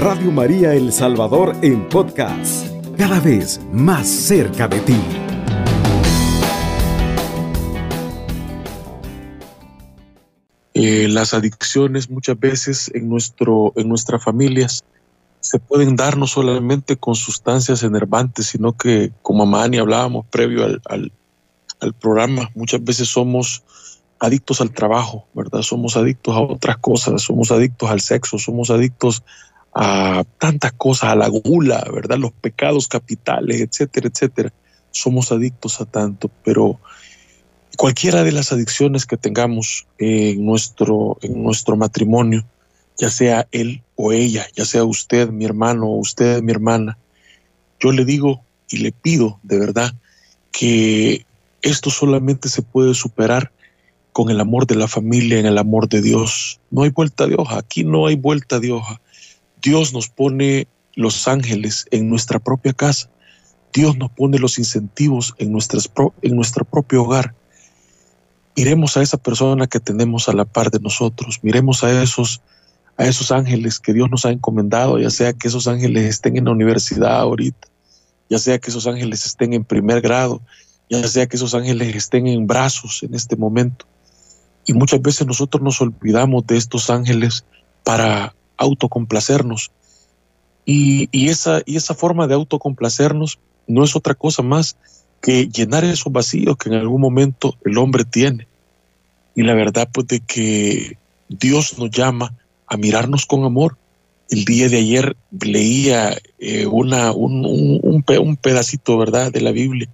Radio María El Salvador en podcast, cada vez más cerca de ti. Eh, las adicciones muchas veces en, nuestro, en nuestras familias se pueden dar no solamente con sustancias enervantes, sino que, como Amani hablábamos previo al, al, al programa, muchas veces somos adictos al trabajo, ¿verdad? Somos adictos a otras cosas, somos adictos al sexo, somos adictos a tantas cosas, a la gula, ¿verdad? Los pecados capitales, etcétera, etcétera. Somos adictos a tanto, pero cualquiera de las adicciones que tengamos en nuestro, en nuestro matrimonio, ya sea él o ella, ya sea usted, mi hermano, o usted, mi hermana, yo le digo y le pido de verdad que esto solamente se puede superar con el amor de la familia, en el amor de Dios. No hay vuelta de hoja, aquí no hay vuelta de hoja. Dios nos pone los ángeles en nuestra propia casa. Dios nos pone los incentivos en, nuestras, en nuestro propio hogar. Miremos a esa persona que tenemos a la par de nosotros, miremos a esos, a esos ángeles que Dios nos ha encomendado, ya sea que esos ángeles estén en la universidad ahorita, ya sea que esos ángeles estén en primer grado, ya sea que esos ángeles estén en brazos en este momento. Y muchas veces nosotros nos olvidamos de estos ángeles para autocomplacernos. Y, esa, y esa forma de autocomplacernos no es otra cosa más que llenar esos vacíos que en algún momento el hombre tiene. Y la verdad, pues, de que Dios nos llama a mirarnos con amor. El día de ayer leía eh, una, un, un, un pedacito, ¿verdad?, de la Biblia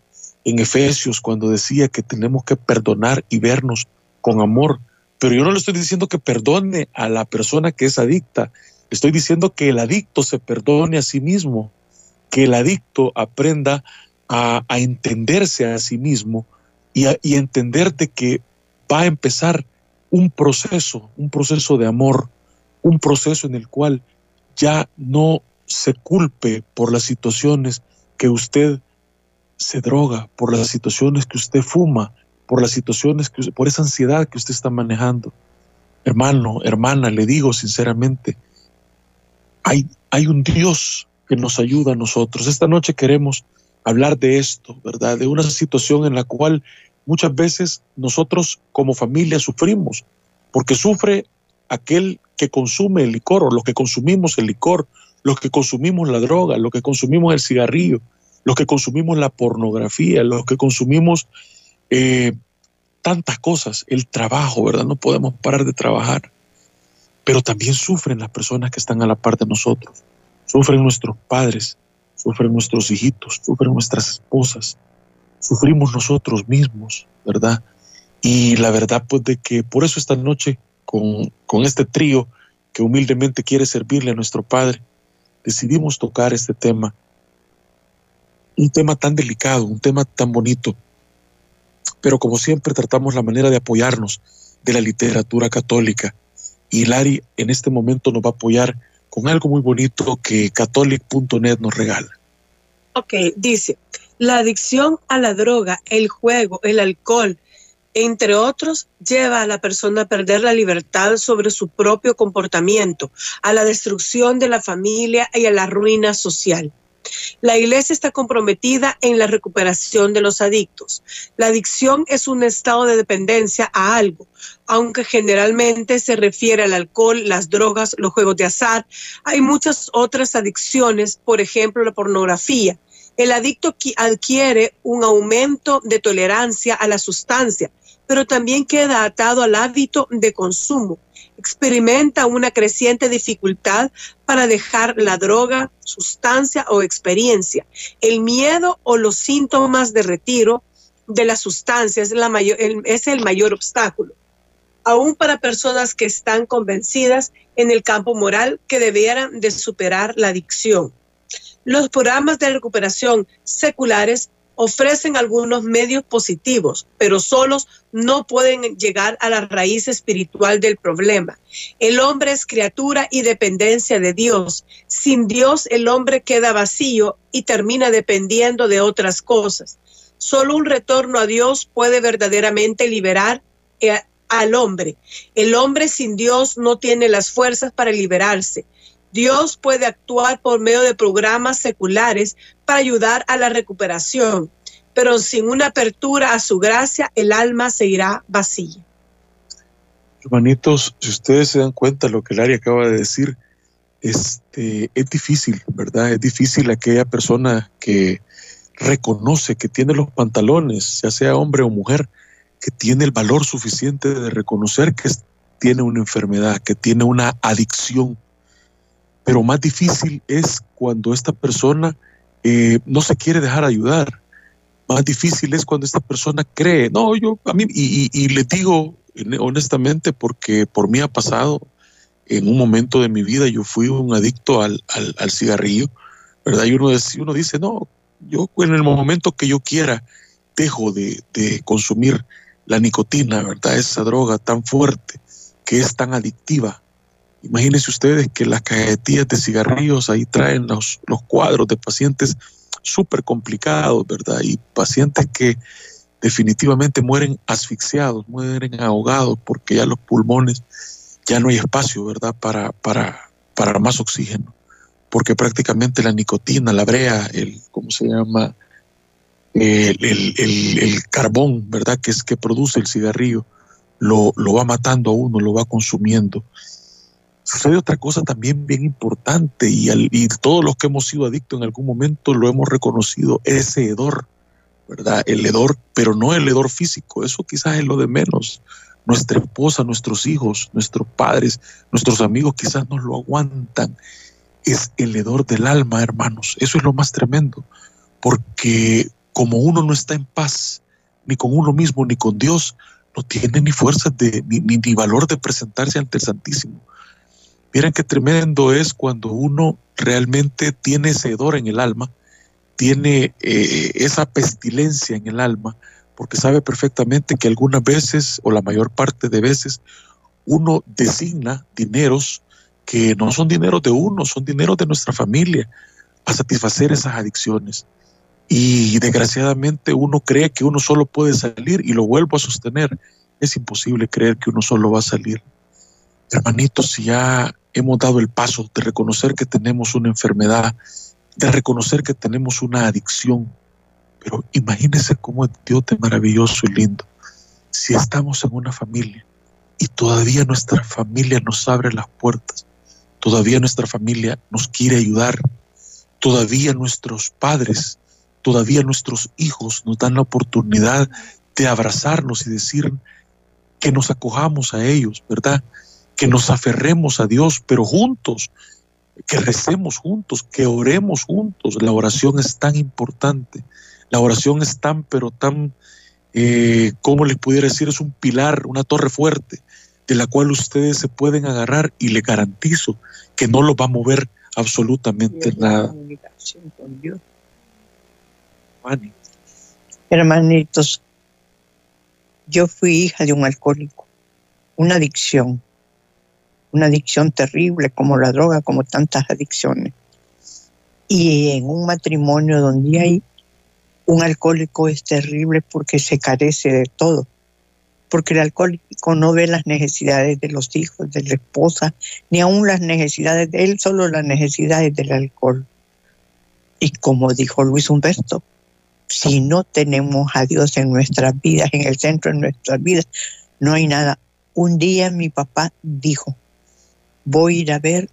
en Efesios cuando decía que tenemos que perdonar y vernos con amor. Pero yo no le estoy diciendo que perdone a la persona que es adicta. Estoy diciendo que el adicto se perdone a sí mismo, que el adicto aprenda a, a entenderse a sí mismo y, a, y entender de que va a empezar un proceso, un proceso de amor, un proceso en el cual ya no se culpe por las situaciones que usted se droga, por las situaciones que usted fuma, por las situaciones, que, por esa ansiedad que usted está manejando. Hermano, hermana, le digo sinceramente, hay, hay un Dios que nos ayuda a nosotros. Esta noche queremos hablar de esto, ¿verdad? De una situación en la cual muchas veces nosotros como familia sufrimos, porque sufre aquel que consume el licor o los que consumimos el licor, los que consumimos la droga, los que consumimos el cigarrillo, los que consumimos la pornografía, los que consumimos eh, tantas cosas, el trabajo, ¿verdad? No podemos parar de trabajar, pero también sufren las personas que están a la par de nosotros, sufren nuestros padres, sufren nuestros hijitos, sufren nuestras esposas, sufrimos nosotros mismos, ¿verdad? Y la verdad, pues, de que por eso esta noche, con, con este trío que humildemente quiere servirle a nuestro Padre, decidimos tocar este tema, un tema tan delicado, un tema tan bonito, pero como siempre tratamos la manera de apoyarnos de la literatura católica. Y Lari en este momento nos va a apoyar con algo muy bonito que catholic.net nos regala. Ok, dice, la adicción a la droga, el juego, el alcohol, entre otros, lleva a la persona a perder la libertad sobre su propio comportamiento, a la destrucción de la familia y a la ruina social. La Iglesia está comprometida en la recuperación de los adictos. La adicción es un estado de dependencia a algo, aunque generalmente se refiere al alcohol, las drogas, los juegos de azar. Hay muchas otras adicciones, por ejemplo, la pornografía. El adicto adquiere un aumento de tolerancia a la sustancia, pero también queda atado al hábito de consumo experimenta una creciente dificultad para dejar la droga, sustancia o experiencia. El miedo o los síntomas de retiro de la sustancia es, mayor, es el mayor obstáculo, aún para personas que están convencidas en el campo moral que debieran de superar la adicción. Los programas de recuperación seculares ofrecen algunos medios positivos, pero solos no pueden llegar a la raíz espiritual del problema. El hombre es criatura y dependencia de Dios. Sin Dios el hombre queda vacío y termina dependiendo de otras cosas. Solo un retorno a Dios puede verdaderamente liberar eh, al hombre. El hombre sin Dios no tiene las fuerzas para liberarse. Dios puede actuar por medio de programas seculares para ayudar a la recuperación, pero sin una apertura a su gracia, el alma se irá vacía. Hermanitos, si ustedes se dan cuenta de lo que Larry acaba de decir, este, es difícil, ¿verdad? Es difícil aquella persona que reconoce que tiene los pantalones, ya sea hombre o mujer, que tiene el valor suficiente de reconocer que tiene una enfermedad, que tiene una adicción. Pero más difícil es cuando esta persona eh, no se quiere dejar ayudar. Más difícil es cuando esta persona cree, no, yo a mí, y, y, le digo honestamente, porque por mí ha pasado, en un momento de mi vida yo fui un adicto al, al, cigarrillo, ¿verdad? Y uno, uno dice, no, yo en el momento que yo quiera dejo de, de consumir la nicotina, ¿verdad? Esa droga tan fuerte que es tan adictiva. Imagínense ustedes que las cajetillas de cigarrillos ahí traen los, los cuadros de pacientes súper complicados, ¿verdad? Y pacientes que definitivamente mueren asfixiados, mueren ahogados porque ya los pulmones ya no hay espacio, ¿verdad? Para, para, para más oxígeno. Porque prácticamente la nicotina, la brea, el, ¿cómo se llama? el, carbón, ¿verdad? Que es que produce el cigarrillo, lo, lo va matando a uno, lo va consumiendo. Sucede otra cosa también bien importante y, y todos los que hemos sido adictos en algún momento lo hemos reconocido, ese hedor, ¿verdad? El hedor, pero no el hedor físico, eso quizás es lo de menos. Nuestra esposa, nuestros hijos, nuestros padres, nuestros amigos quizás nos lo aguantan. Es el hedor del alma, hermanos. Eso es lo más tremendo, porque como uno no está en paz, ni con uno mismo, ni con Dios, no tiene ni fuerzas de, ni, ni, valor de presentarse ante el Santísimo. Miren qué tremendo es cuando uno realmente tiene ese hedor en el alma, tiene eh, esa pestilencia en el alma, porque sabe perfectamente que algunas veces, o la mayor parte de veces, uno designa dineros que no son dineros de uno, son dineros de nuestra familia, a satisfacer esas adicciones. Y desgraciadamente uno cree que uno solo puede salir y lo vuelvo a sostener. Es imposible creer que uno solo va a salir. Hermanitos, si ya hemos dado el paso de reconocer que tenemos una enfermedad, de reconocer que tenemos una adicción, pero imagínense cómo es Dios de maravilloso y lindo. Si estamos en una familia y todavía nuestra familia nos abre las puertas, todavía nuestra familia nos quiere ayudar, todavía nuestros padres todavía nuestros hijos nos dan la oportunidad de abrazarnos y decir que nos acojamos a ellos, ¿verdad? Que nos aferremos a Dios, pero juntos, que recemos juntos, que oremos juntos. La oración es tan importante. La oración es tan, pero tan, eh, ¿cómo les pudiera decir? Es un pilar, una torre fuerte, de la cual ustedes se pueden agarrar y le garantizo que no lo va a mover absolutamente nada. Con Dios. Hermanitos, yo fui hija de un alcohólico, una adicción, una adicción terrible como la droga, como tantas adicciones. Y en un matrimonio donde hay un alcohólico es terrible porque se carece de todo, porque el alcohólico no ve las necesidades de los hijos, de la esposa, ni aún las necesidades de él, solo las necesidades del alcohol. Y como dijo Luis Humberto, si no tenemos a Dios en nuestras vidas, en el centro de nuestras vidas, no hay nada. Un día mi papá dijo, voy a ir a ver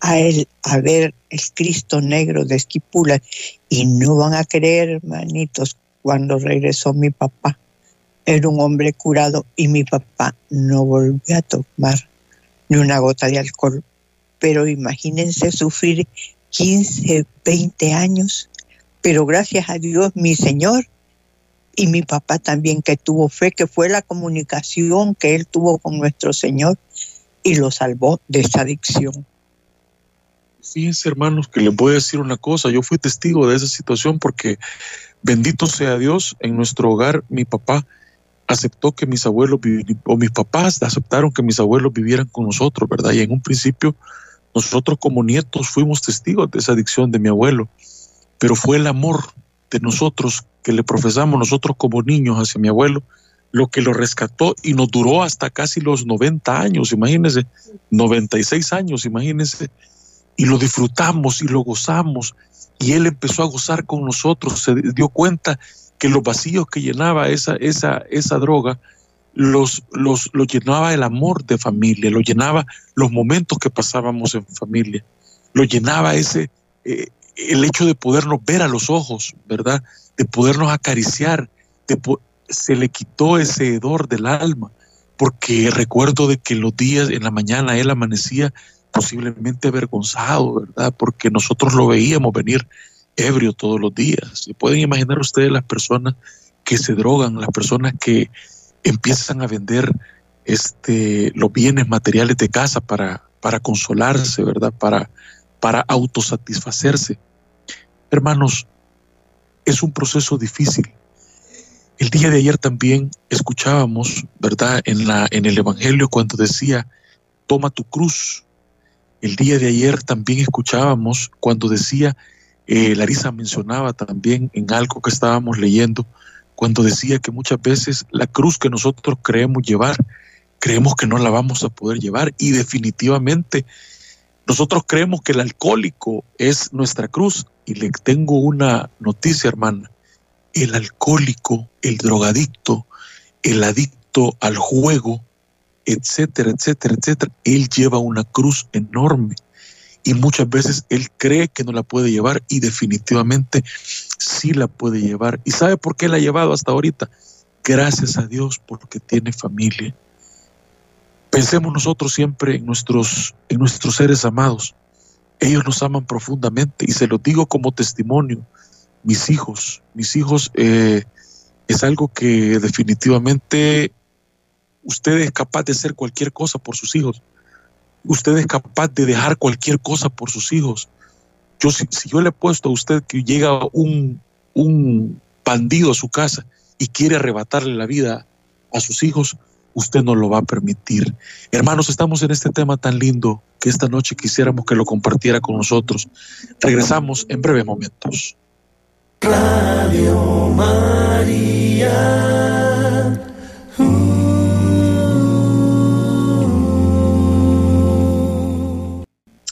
a él, a ver el Cristo negro de Esquipula. Y no van a creer, hermanitos, cuando regresó mi papá. Era un hombre curado y mi papá no volvió a tomar ni una gota de alcohol. Pero imagínense sufrir 15, 20 años pero gracias a Dios, mi Señor y mi papá también que tuvo fe, que fue la comunicación que él tuvo con nuestro Señor y lo salvó de esa adicción. Fíjense, hermanos, que les voy a decir una cosa. Yo fui testigo de esa situación porque, bendito sea Dios, en nuestro hogar mi papá aceptó que mis abuelos, o mis papás aceptaron que mis abuelos vivieran con nosotros, ¿verdad? Y en un principio, nosotros como nietos fuimos testigos de esa adicción de mi abuelo pero fue el amor de nosotros que le profesamos nosotros como niños hacia mi abuelo, lo que lo rescató y nos duró hasta casi los 90 años, imagínense, 96 años, imagínense, y lo disfrutamos y lo gozamos, y él empezó a gozar con nosotros, se dio cuenta que los vacíos que llenaba esa, esa, esa droga, los, los, llenaba el amor de familia, lo llenaba los momentos que pasábamos en familia, lo llenaba ese, eh, el hecho de podernos ver a los ojos, ¿verdad? De podernos acariciar, de se le quitó ese hedor del alma, porque recuerdo de que los días en la mañana él amanecía posiblemente avergonzado, ¿verdad? Porque nosotros lo veíamos venir ebrio todos los días. ¿Se pueden imaginar ustedes las personas que se drogan, las personas que empiezan a vender este, los bienes materiales de casa para, para consolarse, ¿verdad? Para, para autosatisfacerse. Hermanos, es un proceso difícil. El día de ayer también escuchábamos, ¿verdad? En, el Evangelio cuando decía, toma tu cruz. El día de ayer también escuchábamos cuando decía, eh, Larisa mencionaba también en algo que estábamos leyendo, cuando decía que muchas veces la cruz que nosotros creemos llevar, creemos que no la vamos a poder llevar y definitivamente nosotros creemos que el alcohólico es nuestra cruz y le tengo una noticia hermana, el alcohólico, el drogadicto, el adicto al juego, etcétera, etcétera, etcétera, él lleva una cruz enorme y muchas veces él cree que no la puede llevar y definitivamente sí la puede llevar. ¿Y sabe por qué la ha llevado hasta ahorita? Gracias a Dios porque tiene familia. Pensemos nosotros siempre en nuestros, en nuestros seres amados. Ellos nos aman profundamente y se lo digo como testimonio. Mis hijos, mis hijos eh, es algo que definitivamente usted es capaz de hacer cualquier cosa por sus hijos usted es capaz de dejar cualquier cosa por sus hijos. Yo, si, yo le he puesto a usted que llega un, un bandido a su casa y quiere arrebatarle la vida a sus hijos, usted no lo va a permitir. Hermanos, estamos en este tema tan lindo que esta noche quisiéramos que lo compartiera con nosotros. Regresamos en breves momentos. Radio María.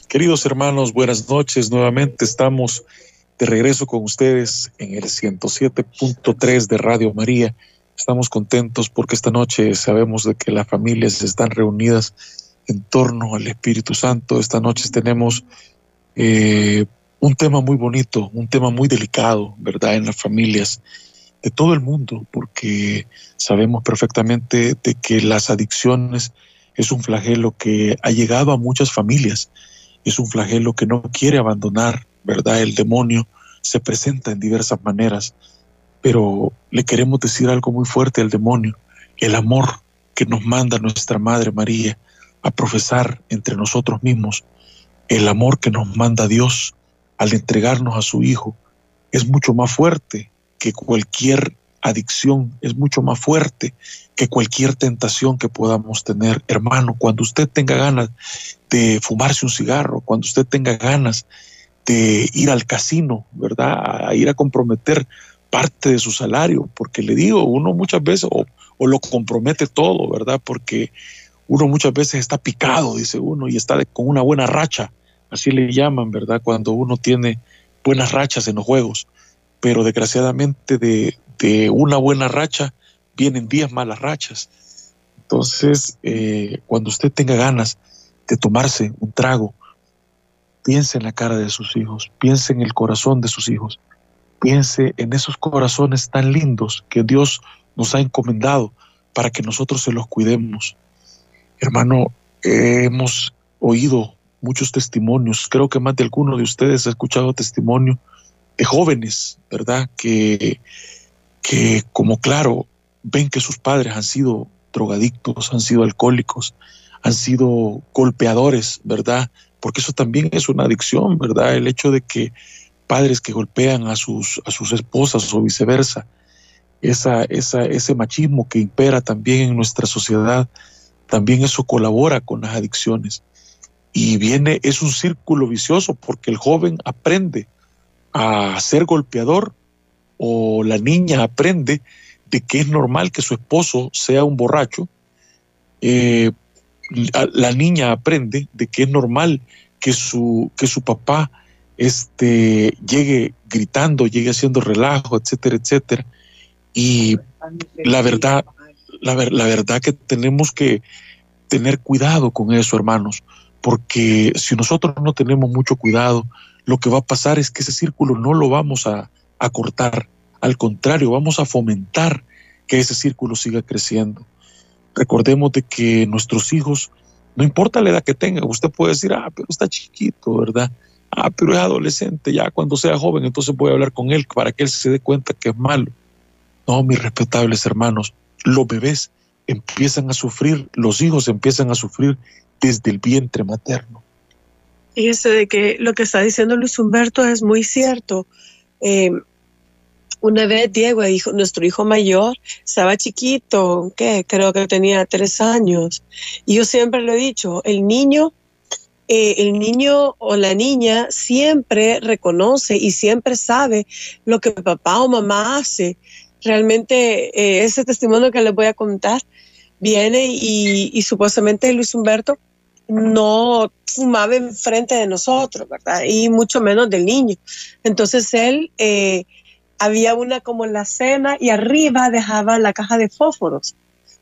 Queridos hermanos, buenas noches. Nuevamente estamos de regreso con ustedes en el 107.3 de Radio María. Estamos contentos porque esta noche sabemos de que las familias están reunidas en torno al Espíritu Santo. Esta noche tenemos eh, un tema muy bonito, un tema muy delicado, ¿verdad? En las familias de todo el mundo, porque sabemos perfectamente de que las adicciones es un flagelo que ha llegado a muchas familias es un flagelo que no quiere abandonar, ¿verdad? El demonio se presenta en diversas maneras, pero le queremos decir algo muy fuerte al demonio, el amor que nos manda nuestra Madre María a profesar entre nosotros mismos, el amor que nos manda Dios al entregarnos a su Hijo, es mucho más fuerte que cualquier adicción, es mucho más fuerte que cualquier tentación que podamos tener. Hermano, cuando usted tenga ganas de fumarse un cigarro, cuando usted tenga ganas de ir al casino, ¿verdad? A ir a comprometer parte de su salario, porque le digo, uno muchas veces o, lo compromete todo, ¿verdad? Porque uno muchas veces está picado, dice uno, y está con una buena racha, así le llaman, ¿verdad? Cuando uno tiene buenas rachas en los juegos, pero desgraciadamente de, una buena racha vienen 10 malas rachas. Entonces, eh, cuando usted tenga ganas de tomarse un trago, piense en la cara de sus hijos, piense en el corazón de sus hijos, piense en esos corazones tan lindos que Dios nos ha encomendado para que nosotros se los cuidemos. Hermano, hemos oído muchos testimonios, creo que más de alguno de ustedes ha escuchado testimonio de jóvenes, ¿verdad? Que que como claro, ven que sus padres han sido drogadictos, han sido alcohólicos, han sido golpeadores, ¿verdad? Porque eso también es una adicción, ¿verdad? El hecho de que padres que golpean a sus, a sus esposas o viceversa, esa, esa, ese machismo que impera también en nuestra sociedad, también eso colabora con las adicciones. Y viene, es un círculo vicioso porque el joven aprende a ser golpeador o la niña aprende de que es normal que su esposo sea un borracho, eh, la niña aprende de que es normal que su, que su papá este, llegue gritando, llegue haciendo relajo, etcétera, etcétera. Y la verdad, la, la verdad que tenemos que tener cuidado con eso, hermanos, porque si nosotros no tenemos mucho cuidado, lo que va a pasar es que ese círculo no lo vamos a, a cortar, al contrario, vamos a fomentar que ese círculo siga creciendo. Recordemos de que nuestros hijos, no importa la edad que tengan, usted puede decir, ah, pero está chiquito, ¿verdad? Ah, pero es adolescente, ya cuando sea joven, entonces voy a hablar con él para que él se dé cuenta que es malo. No, mis respetables hermanos, los bebés empiezan a sufrir, los hijos empiezan a sufrir desde el vientre materno. Fíjese de que lo que está diciendo Luis Humberto es muy cierto. Eh, una vez Diego, hijo, nuestro hijo mayor, estaba chiquito, que creo que tenía tres años. Y yo siempre lo he dicho, el niño, eh, el niño o la niña siempre reconoce y siempre sabe lo que papá o mamá hace. Realmente eh, ese testimonio que les voy a contar viene y, y supuestamente Luis Humberto no fumaba enfrente de nosotros, ¿verdad? Y mucho menos del niño. Entonces él eh, había una como la cena y arriba dejaba la caja de fósforos.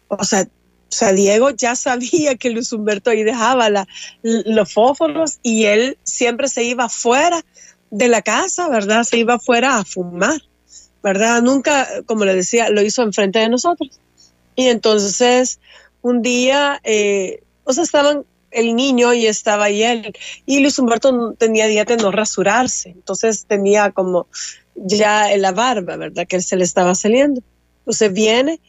O sea, o sea, Diego ya sabía que Luis Humberto ahí dejaba la, los fósforos y él siempre se iba fuera de la casa, ¿verdad? Se iba fuera a fumar, ¿verdad? Nunca, como le decía, lo hizo enfrente de nosotros. Y entonces, un día, eh, o sea, estaban el niño y estaba ahí él. Y Luis Humberto tenía día de no rasurarse, entonces tenía como ya en la barba, ¿verdad? Que él se le estaba saliendo. Entonces viene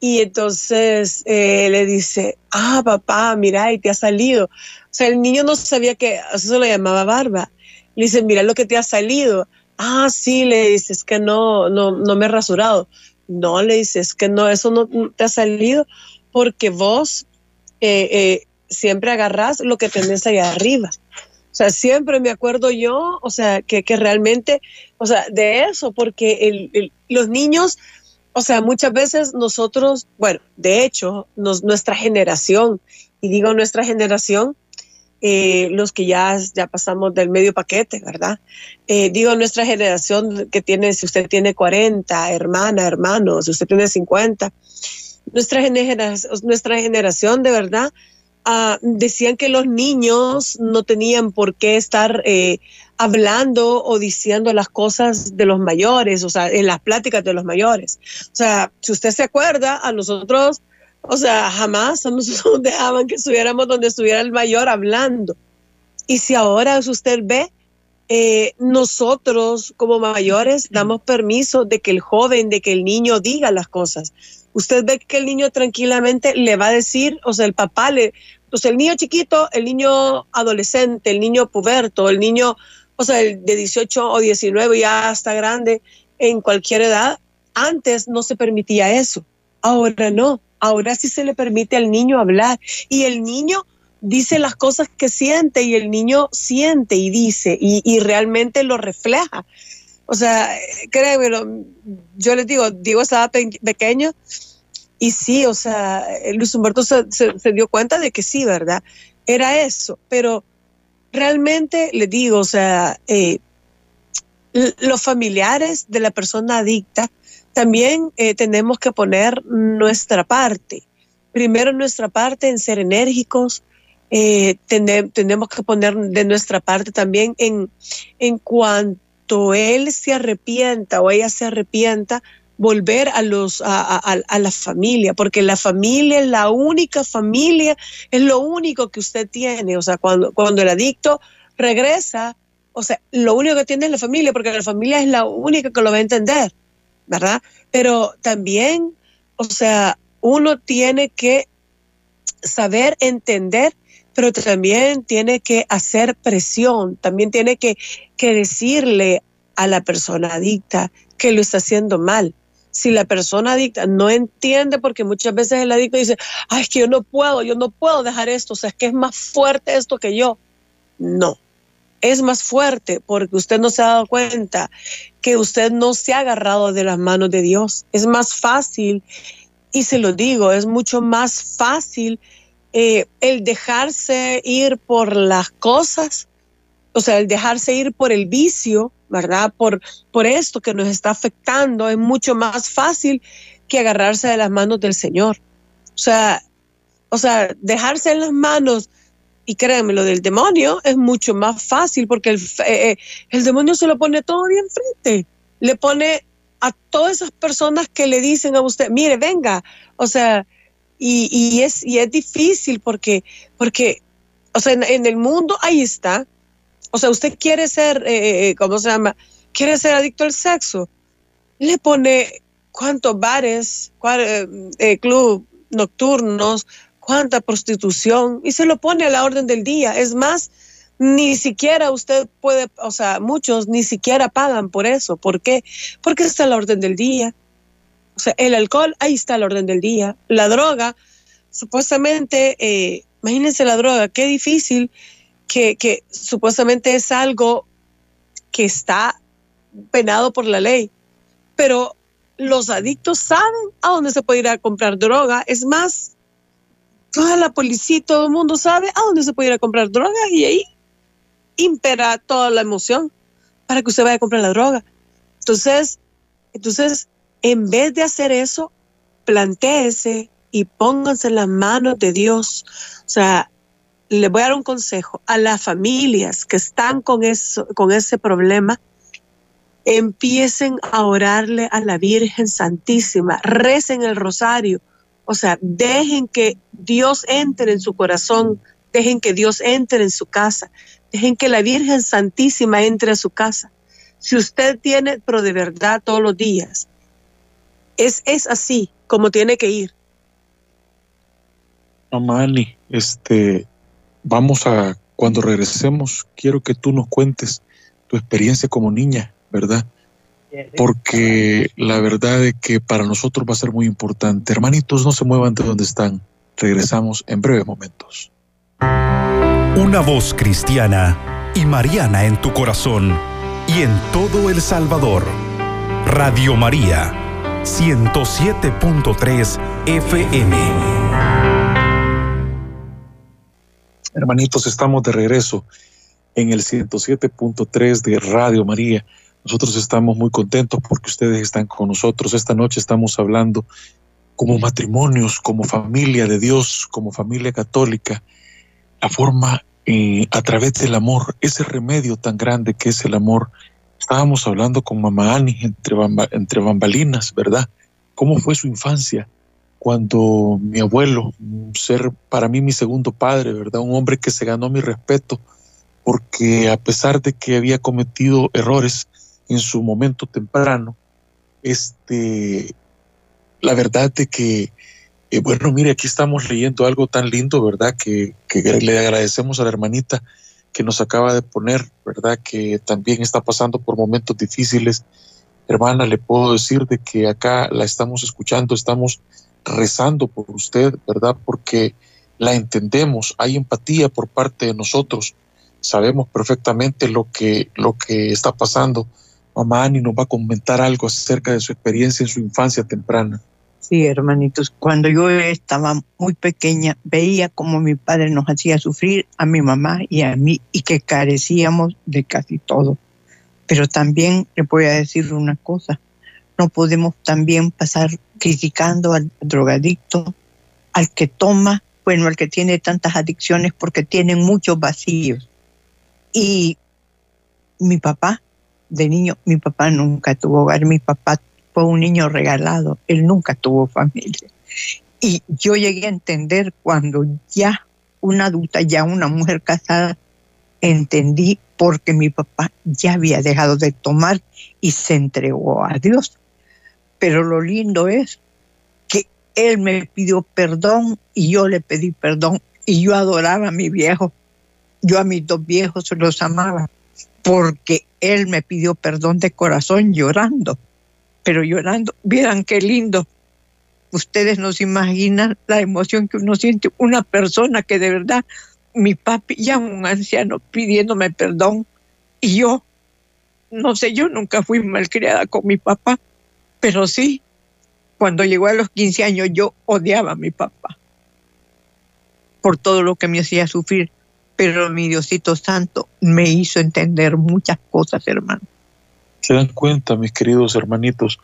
y entonces eh, le dice, ah, papá, mira, y te ha salido. O sea, el niño no sabía que eso lo llamaba barba. Le dice, mira lo que te ha salido. Ah, sí, le dice, es que no, no, no me he rasurado. No, le dice, es que no, eso no te ha salido porque vos eh, eh, siempre agarrás lo que tenés ahí arriba. O sea, siempre me acuerdo yo, o sea, que, que realmente, o sea, de eso, porque el, los niños, o sea, muchas veces nosotros, bueno, de hecho, nos, nuestra generación, y digo nuestra generación, eh, los que ya, ya pasamos del medio paquete, ¿verdad? Eh, digo nuestra generación que tiene, si usted tiene 40, hermana, hermanos, si usted tiene 50, nuestra, generación, nuestra generación de verdad Ah, decían que los niños no tenían por qué estar eh, hablando o diciendo las cosas de los mayores, o sea, en las pláticas de los mayores. O sea, si usted se acuerda, a nosotros, o sea, jamás nosotros dejaban que estuviéramos donde estuviera el mayor hablando. Y si ahora usted ve, eh, nosotros como mayores damos permiso de que el joven, de que el niño diga las cosas usted ve que el niño tranquilamente le va a decir, o sea, el papá le, o sea, el niño chiquito, el niño adolescente, el niño puberto, el niño, o sea, el de 18 o 19 ya está grande, en cualquier edad, antes no se permitía eso, ahora no, ahora sí se le permite al niño hablar. Y el niño dice las cosas que siente y el niño siente y dice y, y realmente lo refleja. O sea, créeme, yo les digo, Diego estaba pequeño y sí, o sea, Luis Humberto se, dio cuenta de que sí, ¿verdad? Era eso, pero realmente le digo, o sea, eh, los familiares de la persona adicta también eh, tenemos que poner nuestra parte. Primero nuestra parte en ser enérgicos, eh, tenemos que poner de nuestra parte también en, en cuanto él se arrepienta o ella se arrepienta, volver a los a, la familia, porque la familia es la única familia, es lo único que usted tiene. O sea, cuando, cuando el adicto regresa, o sea, lo único que tiene es la familia, porque la familia es la única que lo va a entender, ¿verdad? Pero también, o sea, uno tiene que saber entender pero también tiene que hacer presión, también tiene que, que decirle a la persona adicta que lo está haciendo mal. Si la persona adicta no entiende, porque muchas veces el adicto dice, ay, es que yo no puedo, yo no puedo dejar esto, o sea, es que es más fuerte esto que yo. No, es más fuerte porque usted no se ha dado cuenta que usted no se ha agarrado de las manos de Dios. Es más fácil, y se lo digo, es mucho más fácil eh, el dejarse ir por las cosas, o sea, el dejarse ir por el vicio, ¿verdad? Por, por esto que nos está afectando, es mucho más fácil que agarrarse de las manos del Señor. O sea, o sea, dejarse en las manos y créanme, lo del demonio es mucho más fácil porque el, eh, eh, el demonio se lo pone todo bien frente. Le pone a todas esas personas que le dicen a usted, mire, venga. O sea, y, y es, y es difícil porque, porque o sea, en, el mundo ahí está. O sea, usted quiere ser, eh, ¿cómo se llama? Quiere ser adicto al sexo. Le pone cuántos bares, club nocturnos, cuánta prostitución y se lo pone a la orden del día. Es más, ni siquiera usted puede, o sea, muchos ni siquiera pagan por eso. ¿Por qué? Porque está a la orden del día. Sea, el alcohol, ahí está la orden del día. La droga, supuestamente, eh, imagínense la droga, qué difícil que, que supuestamente es algo que está penado por la ley. Pero los adictos saben a dónde se puede ir a comprar droga. Es más, toda la policía, todo el mundo sabe a dónde se puede ir a comprar droga y ahí impera toda la emoción para que usted vaya a comprar la droga. Entonces, entonces, en vez de hacer eso, plantéese y pónganse en las manos de Dios. O sea, le voy a dar un consejo a las familias que están con eso, con ese problema. Empiecen a orarle a la Virgen Santísima, recen el rosario, o sea, dejen que Dios entre en su corazón, dejen que Dios entre en su casa, dejen que la Virgen Santísima entre a su casa. Si usted tiene, pero de verdad todos los días, es, es así como tiene que ir. Mamá Ani, este, vamos a, cuando regresemos, quiero que tú nos cuentes tu experiencia como niña, ¿verdad? porque la verdad es que para nosotros va a ser muy importante. Hermanitos, no se muevan de donde están. Regresamos en breves momentos. Una voz cristiana y mariana en tu corazón y en todo El Salvador. Radio María, 107.3 FM. Hermanitos, estamos de regreso en el 107.3 de Radio María nosotros estamos muy contentos porque ustedes están con nosotros. Esta noche estamos hablando como matrimonios, como familia de Dios, como familia católica, la forma eh, a través del amor, ese remedio tan grande que es el amor. Estábamos hablando con mamá Ani entre, entre bambalinas, ¿verdad? ¿Cómo fue su infancia? Cuando mi abuelo, ser para mí mi segundo padre, ¿verdad? Un hombre que se ganó mi respeto, porque a pesar de que había cometido errores, en su momento temprano, este, la verdad de que, eh, bueno, mire, aquí estamos leyendo algo tan lindo, ¿verdad? Que, que le agradecemos a la hermanita que nos acaba de poner, ¿verdad? Que también está pasando por momentos difíciles. Hermana, le puedo decir de que acá la estamos escuchando, estamos rezando por usted, ¿verdad? Porque la entendemos, hay empatía por parte de nosotros, sabemos perfectamente lo que, lo que está pasando mamá Ani nos va a comentar algo acerca de su experiencia en su infancia temprana. Sí, hermanitos, cuando yo estaba muy pequeña, veía como mi padre nos hacía sufrir a mi mamá y a mí y que carecíamos de casi todo. Pero también le voy a decir una cosa, no podemos también pasar criticando al drogadicto, al que toma, bueno, al que tiene tantas adicciones porque tienen muchos vacíos. Y mi papá de niño, mi papá nunca tuvo hogar, mi papá fue un niño regalado, él nunca tuvo familia. Y yo llegué a entender cuando ya una adulta, ya una mujer casada, entendí porque mi papá ya había dejado de tomar y se entregó a Dios. Pero lo lindo es que él me pidió perdón y yo le pedí perdón y yo adoraba a mi viejo. Yo a mis dos viejos los amaba porque él me pidió perdón de corazón llorando, pero llorando, vieran qué lindo. Ustedes no se imaginan la emoción que uno siente, una persona que de verdad, mi papi ya un anciano pidiéndome perdón Y yo, no sé, yo nunca fui malcriada con mi papá, pero sí, cuando llegó a los 15 años yo odiaba a mi papá por todo lo que me hacía sufrir, pero mi Diosito Santo me hizo entender muchas cosas, hermano. Se dan cuenta, mis queridos hermanitos,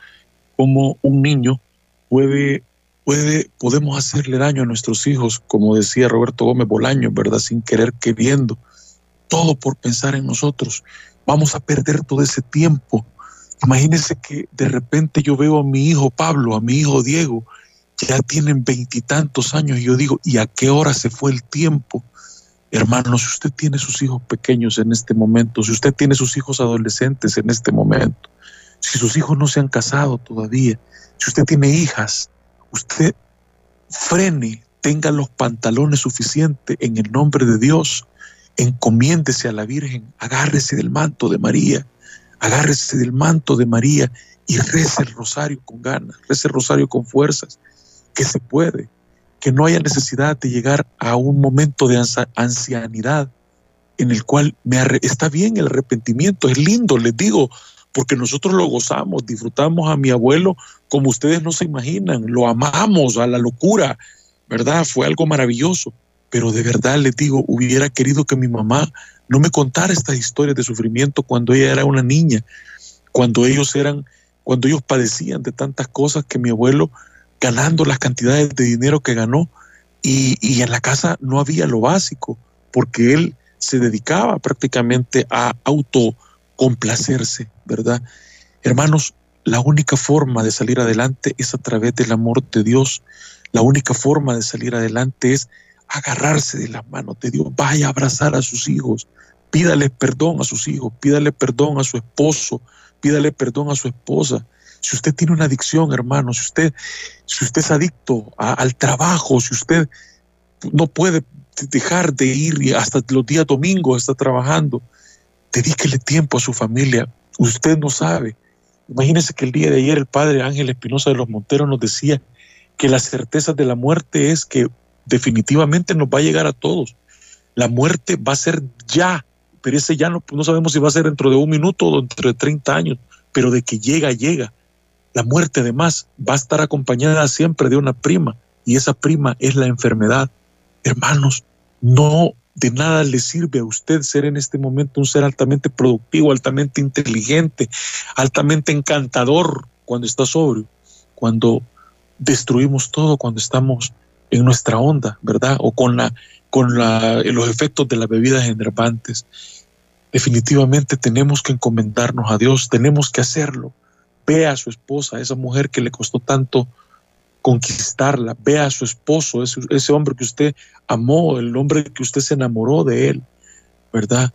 cómo un niño puede, puede, podemos hacerle daño a nuestros hijos, como decía Roberto Gómez Bolaño, ¿verdad? Sin querer queriendo, todo por pensar en nosotros. Vamos a perder todo ese tiempo. Imagínense que de repente yo veo a mi hijo Pablo, a mi hijo Diego, ya tienen veintitantos años y yo digo, ¿y a qué hora se fue el tiempo? Hermano, si usted tiene sus hijos pequeños en este momento, si usted tiene sus hijos adolescentes en este momento, si sus hijos no se han casado todavía, si usted tiene hijas, usted frene, tenga los pantalones suficientes en el nombre de Dios, encomiéndese a la Virgen, agárrese del manto de María, agárrese del manto de María y rece el rosario con ganas, rece el rosario con fuerzas, que se puede, que no haya necesidad de llegar a un momento de ancianidad en el cual me está bien el arrepentimiento, es lindo, les digo, porque nosotros lo gozamos, disfrutamos a mi abuelo como ustedes no se imaginan, lo amamos a la locura, ¿verdad? Fue algo maravilloso, pero de verdad les digo, hubiera querido que mi mamá no me contara estas historias de sufrimiento cuando ella era una niña, cuando ellos eran, cuando ellos padecían de tantas cosas que mi abuelo ganando las cantidades de dinero que ganó y, en la casa no había lo básico, porque él se dedicaba prácticamente a autocomplacerse, ¿verdad? Hermanos, la única forma de salir adelante es a través del amor de Dios. La única forma de salir adelante es agarrarse de las manos de Dios. Vaya a abrazar a sus hijos. Pídale perdón a sus hijos. Pídale perdón a su esposo. Pídale perdón a su esposa. Si usted tiene una adicción, hermano, si usted, si usted es adicto al trabajo, si usted no puede dejar de ir hasta los días domingos, está trabajando, dedíquele tiempo a su familia. Usted no sabe. Imagínese que el día de ayer el padre Ángel Espinosa de los Monteros nos decía que la certeza de la muerte es que definitivamente nos va a llegar a todos. La muerte va a ser ya, pero ese ya no, no sabemos si va a ser dentro de un minuto o dentro de 30 años, pero de que llega, llega. La muerte además va a estar acompañada siempre de una prima y esa prima es la enfermedad. Hermanos, no de nada le sirve a usted ser en este momento un ser altamente productivo, altamente inteligente, altamente encantador cuando está sobrio, cuando destruimos todo, cuando estamos en nuestra onda, ¿verdad? O con, la, con los efectos de las bebidas enervantes. Definitivamente tenemos que encomendarnos a Dios, tenemos que hacerlo Vea a su esposa, esa mujer que le costó tanto conquistarla, vea a su esposo, ese, ese hombre que usted amó, el hombre que usted se enamoró de él, ¿verdad?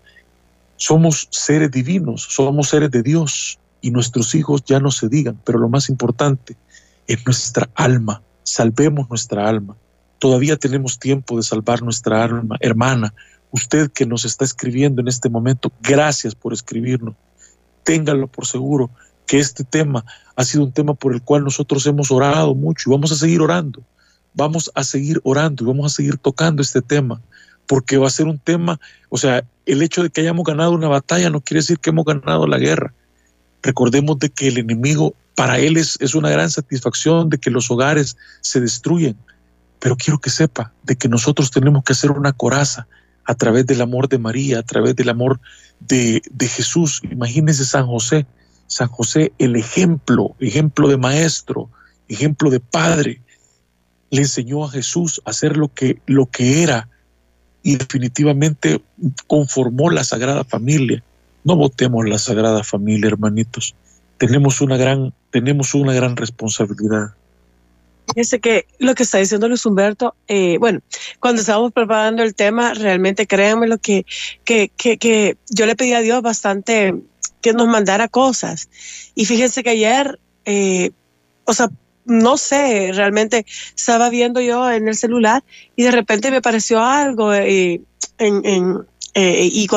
Somos seres divinos, somos seres de Dios y nuestros hijos ya no se digan, pero lo más importante es nuestra alma, salvemos nuestra alma. Todavía tenemos tiempo de salvar nuestra alma. Hermana, usted que nos está escribiendo en este momento, gracias por escribirnos. Téngalo por seguro que este tema ha sido un tema por el cual nosotros hemos orado mucho y vamos a seguir orando. Vamos a seguir orando y vamos a seguir tocando este tema, porque va a ser un tema, o sea, el hecho de que hayamos ganado una batalla no quiere decir que hemos ganado la guerra. Recordemos de que el enemigo, para él es, es una gran satisfacción de que los hogares se destruyen, pero quiero que sepa de que nosotros tenemos que hacer una coraza a través del amor de María, a través del amor de, de Jesús. Imagínense San José, San José el ejemplo, ejemplo de maestro, ejemplo de padre, le enseñó a Jesús a hacer lo que, lo que era y definitivamente conformó la Sagrada Familia. No votemos la Sagrada Familia, hermanitos. Tenemos una gran, tenemos una gran responsabilidad. Fíjese que lo que está diciendo Luis Humberto, eh, bueno, cuando estábamos preparando el tema, realmente créanme lo que, que, que, que yo le pedí a Dios bastante que nos mandara cosas. Y fíjense que ayer, eh, o sea, no sé, realmente estaba viendo yo en el celular y de repente me pareció algo eh, en, en eh, y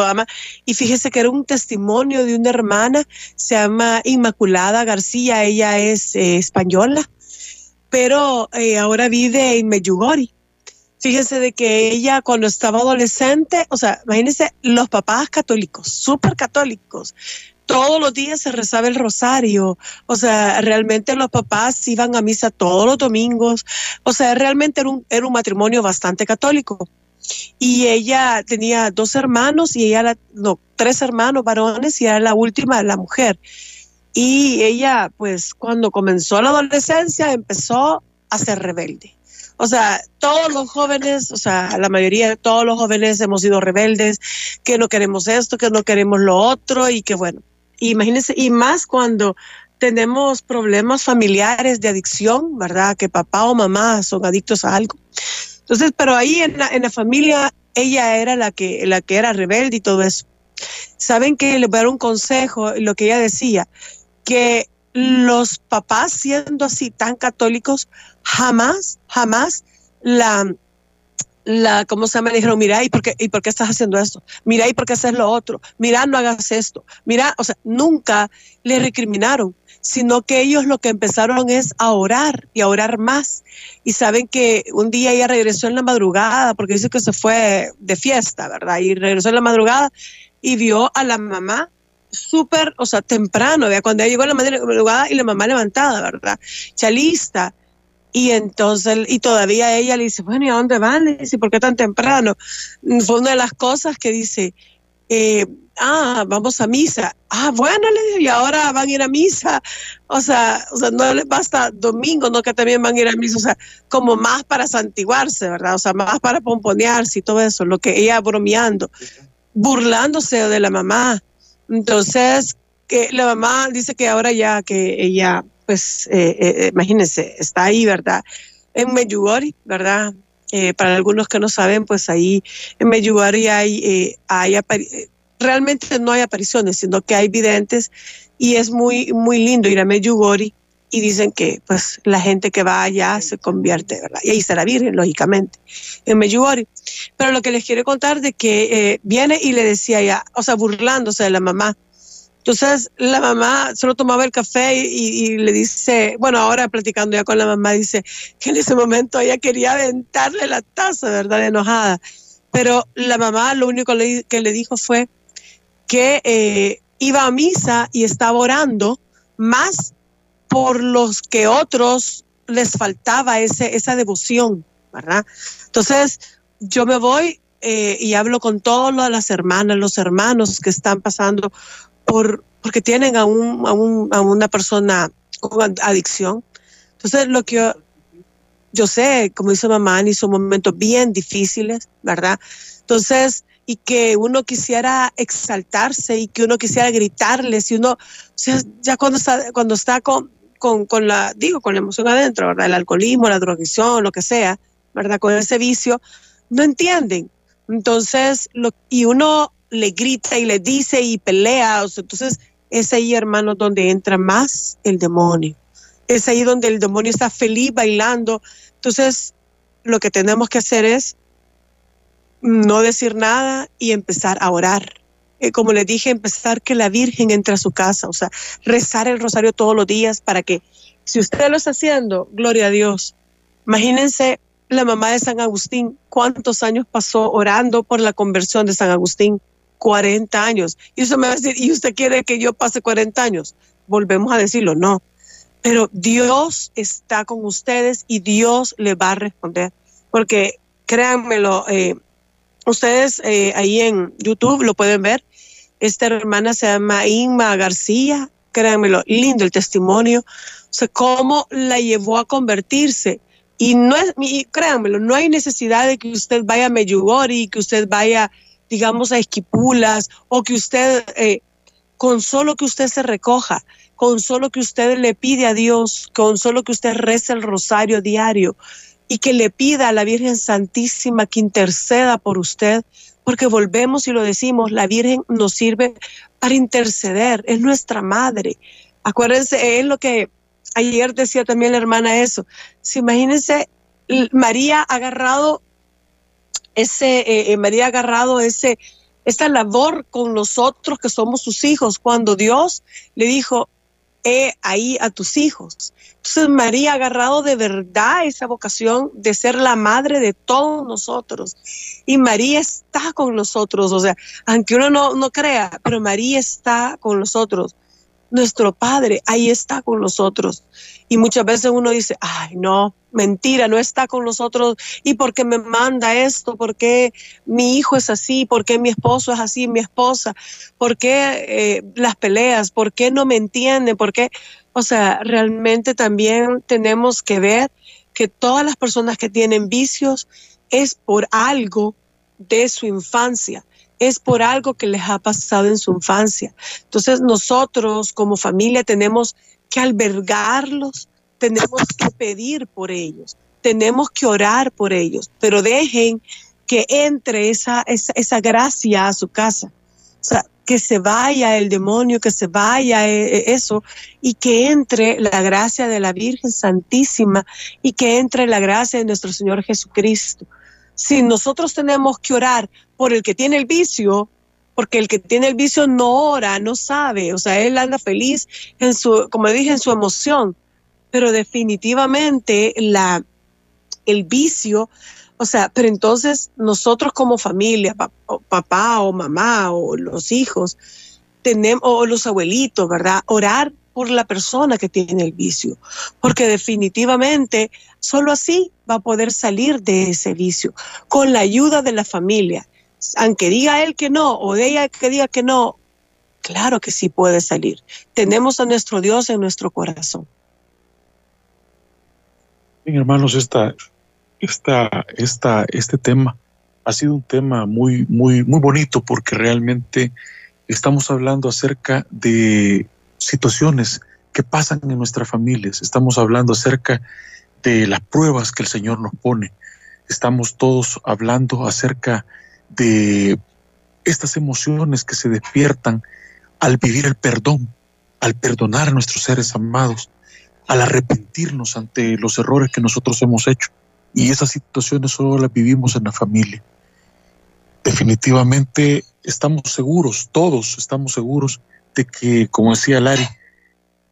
y que era un testimonio de una hermana, se llama Inmaculada García, ella es española, pero ahora vive en Meyugori. Fíjense de que ella cuando estaba adolescente, o sea, imagínense los papás católicos, súper católicos, todos los días se rezaba el rosario, o sea, realmente los papás iban a misa todos los domingos, o sea, realmente era un, era un matrimonio bastante católico. Y ella tenía dos hermanos y ella, no, tres hermanos varones y era la última, la mujer. Y ella, pues, cuando comenzó la adolescencia, empezó a ser rebelde. O sea, todos los jóvenes, o sea, la mayoría de todos los jóvenes hemos sido rebeldes, que no queremos esto, que no queremos lo otro y que bueno, imagínense, y más cuando tenemos problemas familiares de adicción, ¿verdad? Que papá o mamá son adictos a algo. Entonces, pero ahí en la, en la familia ella era la que, la que era rebelde y todo eso. Saben que le voy a dar un consejo, lo que ella decía, que los papás siendo así tan católicos, jamás, jamás la, la, ¿cómo se llama? Le dijeron, mira, ¿y por, qué, ¿y por estás haciendo esto? Mira, ¿y por qué haces lo otro? Mira, no hagas esto. Mira, o sea, nunca le recriminaron, sino que ellos lo que empezaron es a orar y a orar más. Y saben que un día ella regresó en la madrugada, porque dice que se fue de fiesta, ¿verdad? Y regresó en la madrugada y vio a la mamá súper, o sea, temprano, ¿verdad? cuando ella llegó a la madrugada y la mamá levantada, ¿verdad? Chalista. Y entonces, y todavía ella le dice, bueno, ¿y a dónde van? Le dice, ¿por qué tan temprano? Fue una de las cosas que dice, eh, ah, vamos a misa. Ah, bueno, le digo, y ahora van a ir a misa. O sea, o sea, no les basta domingo, no que también van a ir a misa, o sea, como más para santiguarse, ¿verdad? O sea, más para pomponearse y todo eso, lo que ella bromeando, burlándose de la mamá. Entonces, que la mamá dice que ahora ya que ella, pues, eh, eh, imagínense, está ahí, ¿verdad? En Meyugori, ¿verdad? Eh, para algunos que no saben, pues ahí en Meyugori hay, hay realmente no hay apariciones, sino que hay videntes y es muy, muy lindo ir a Meyugori y dicen que pues la gente que va allá se convierte, ¿verdad? Y ahí está la Virgen, lógicamente, en Meyugori. Pero lo que les quiero contar de que eh, viene y le decía ya, o sea, burlándose de la mamá. Entonces la mamá solo tomaba el café y, le dice, bueno, ahora platicando ya con la mamá, dice que en ese momento ella quería aventarle la taza, ¿verdad? Enojada. Pero la mamá lo único que le dijo fue que eh, iba a misa y estaba orando más por los que otros les faltaba ese, esa devoción, ¿verdad? Entonces, yo me voy eh, y hablo con todas las hermanas, los hermanos que están pasando por, porque tienen a, un, a, un, a una persona con adicción. Entonces, lo que yo, sé, como dice mamá, ni son momentos bien difíciles, ¿verdad? Entonces, y que uno quisiera exaltarse y que uno quisiera gritarle, si uno, o sea, ya cuando está, cuando está con, con, con la, digo, con la emoción adentro, ¿verdad? El alcoholismo, la drogadicción, lo que sea, ¿verdad? Con ese vicio, no entienden. Entonces, lo, y uno le grita y le dice y pelea. entonces, es ahí, hermano, donde entra más el demonio. Es ahí donde el demonio está feliz bailando. Entonces, lo que tenemos que hacer es no decir nada y empezar a orar. Eh, como les dije, empezar que la Virgen entre a su casa, o sea, rezar el rosario todos los días para que, si usted lo está haciendo, gloria a Dios. Imagínense la mamá de San Agustín, cuántos años pasó orando por la conversión de San Agustín. 40 años. Y eso me va a decir, ¿y usted quiere que yo pase 40 años? Volvemos a decirlo, no. Pero Dios está con ustedes y Dios le va a responder. Porque créanmelo, eh, ustedes eh, ahí en YouTube lo pueden ver. Esta hermana se llama Inma García. Créanmelo, lindo el testimonio. O sea, cómo la llevó a convertirse y no es, créanmelo, no hay necesidad de que usted vaya a Meyugori, que usted vaya, digamos, a Esquipulas, o que usted, eh, con solo que usted se recoja, con solo que usted le pide a Dios, con solo que usted reza el rosario diario y que le pida a la Virgen Santísima que interceda por usted, porque volvemos y lo decimos, la Virgen nos sirve para interceder, es nuestra madre. Acuérdense, es lo que ayer decía también la hermana eso. Si imagínense, María agarrado ese, eh, eh, María agarrado ese, esa labor con nosotros que somos sus hijos, cuando Dios le dijo, he ahí a tus hijos. Entonces María ha agarrado de verdad esa vocación de ser la madre de todos nosotros. Y María está con nosotros, o sea, aunque uno no, no crea, pero María está con nosotros. Nuestro Padre ahí está con nosotros. Y muchas veces uno dice, ay, no, mentira, no está con nosotros. ¿Y por qué me manda esto? ¿Por qué mi hijo es así? ¿Por qué mi esposo es así? Mi esposa. ¿Por qué eh, las peleas? ¿Por qué no me entienden? ¿Por qué? O sea, realmente también tenemos que ver que todas las personas que tienen vicios es por algo de su infancia es por algo que les ha pasado en su infancia. Entonces nosotros como familia tenemos que albergarlos, tenemos que pedir por ellos, tenemos que orar por ellos, pero dejen que entre esa, esa, gracia a su casa. O sea, que se vaya el demonio, que se vaya eh, eh, eso y que entre la gracia de la Virgen Santísima y que entre la gracia de nuestro Señor Jesucristo. Si nosotros tenemos que orar por el que tiene el vicio, porque el que tiene el vicio no ora, no sabe, o sea, él anda feliz en su, como dije, en su emoción, pero definitivamente la, el vicio, o sea, pero entonces nosotros como familia, papá o mamá o los hijos, tenemos, o los abuelitos, ¿verdad? Orar por la persona que tiene el vicio, porque definitivamente solo así va a poder salir de ese vicio, con la ayuda de la familia. Aunque diga él que no o de ella que diga que no, claro que sí puede salir. Tenemos a nuestro Dios en nuestro corazón. Bien, hermanos, esta, esta, esta, este tema ha sido un tema muy, muy, muy bonito porque realmente estamos hablando acerca de situaciones que pasan en nuestras familias. Estamos hablando acerca de las pruebas que el Señor nos pone. Estamos todos hablando acerca de estas emociones que se despiertan al vivir el perdón, al perdonar a nuestros seres amados, al arrepentirnos ante los errores que nosotros hemos hecho. Y esas situaciones solo las vivimos en la familia. Definitivamente estamos seguros, todos estamos seguros que, como decía Lari,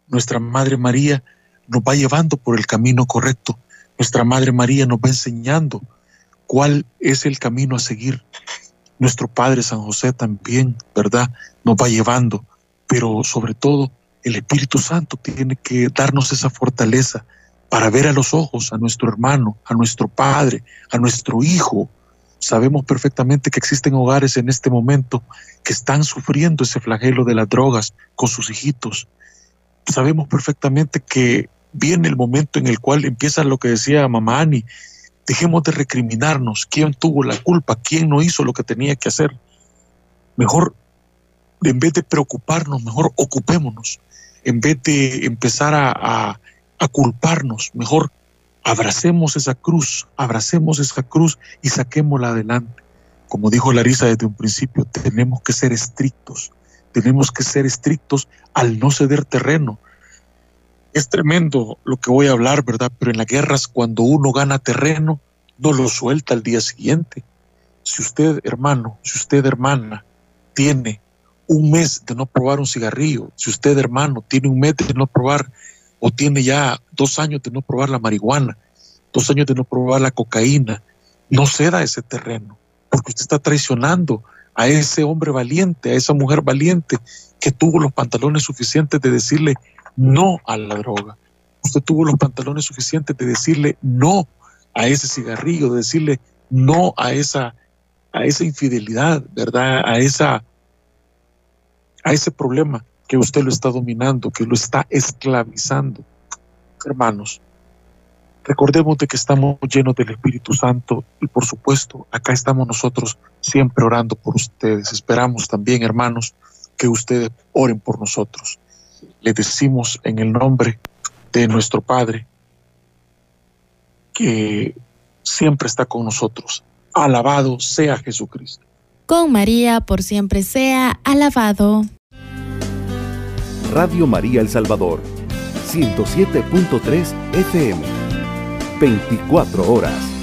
nuestra Madre María nos va llevando por el camino correcto. Nuestra Madre María nos va enseñando cuál es el camino a seguir. Nuestro Padre San José también, ¿verdad? Nos va llevando, pero sobre todo el Espíritu Santo tiene que darnos esa fortaleza para ver a los ojos a nuestro hermano, a nuestro Padre, a nuestro Hijo, Sabemos perfectamente que existen hogares en este momento que están sufriendo ese flagelo de las drogas con sus hijitos. Sabemos perfectamente que viene el momento en el cual empieza lo que decía mamá Ani, dejemos de recriminarnos quién tuvo la culpa, quién no hizo lo que tenía que hacer. Mejor, en vez de preocuparnos, mejor ocupémonos. En vez de empezar a, a culparnos, mejor abracemos esa cruz, abracemos esa cruz y saquémosla adelante. Como dijo Larisa desde un principio, tenemos que ser estrictos, tenemos que ser estrictos al no ceder terreno. Es tremendo lo que voy a hablar, ¿verdad? Pero en las guerras, cuando uno gana terreno, no lo suelta al día siguiente. Si usted, hermano, si usted, hermana, tiene un mes de no probar un cigarrillo, si usted, hermano, tiene un mes de no probar o tiene ya dos años de no probar la marihuana, dos años de no probar la cocaína, no ceda ese terreno, porque usted está traicionando a ese hombre valiente, a esa mujer valiente que tuvo los pantalones suficientes de decirle no a la droga. Usted tuvo los pantalones suficientes de decirle no a ese cigarrillo, de decirle no a esa, a esa infidelidad, ¿verdad? A, esa, a ese problema que usted lo está dominando, que lo está esclavizando. Hermanos, recordemos de que estamos llenos del Espíritu Santo y por supuesto acá estamos nosotros siempre orando por ustedes. Esperamos también, hermanos, que ustedes oren por nosotros. Le decimos en el nombre de nuestro Padre que siempre está con nosotros. Alabado sea Jesucristo. Con María por siempre sea alabado. Radio María El Salvador, 107.3 FM, 24 horas.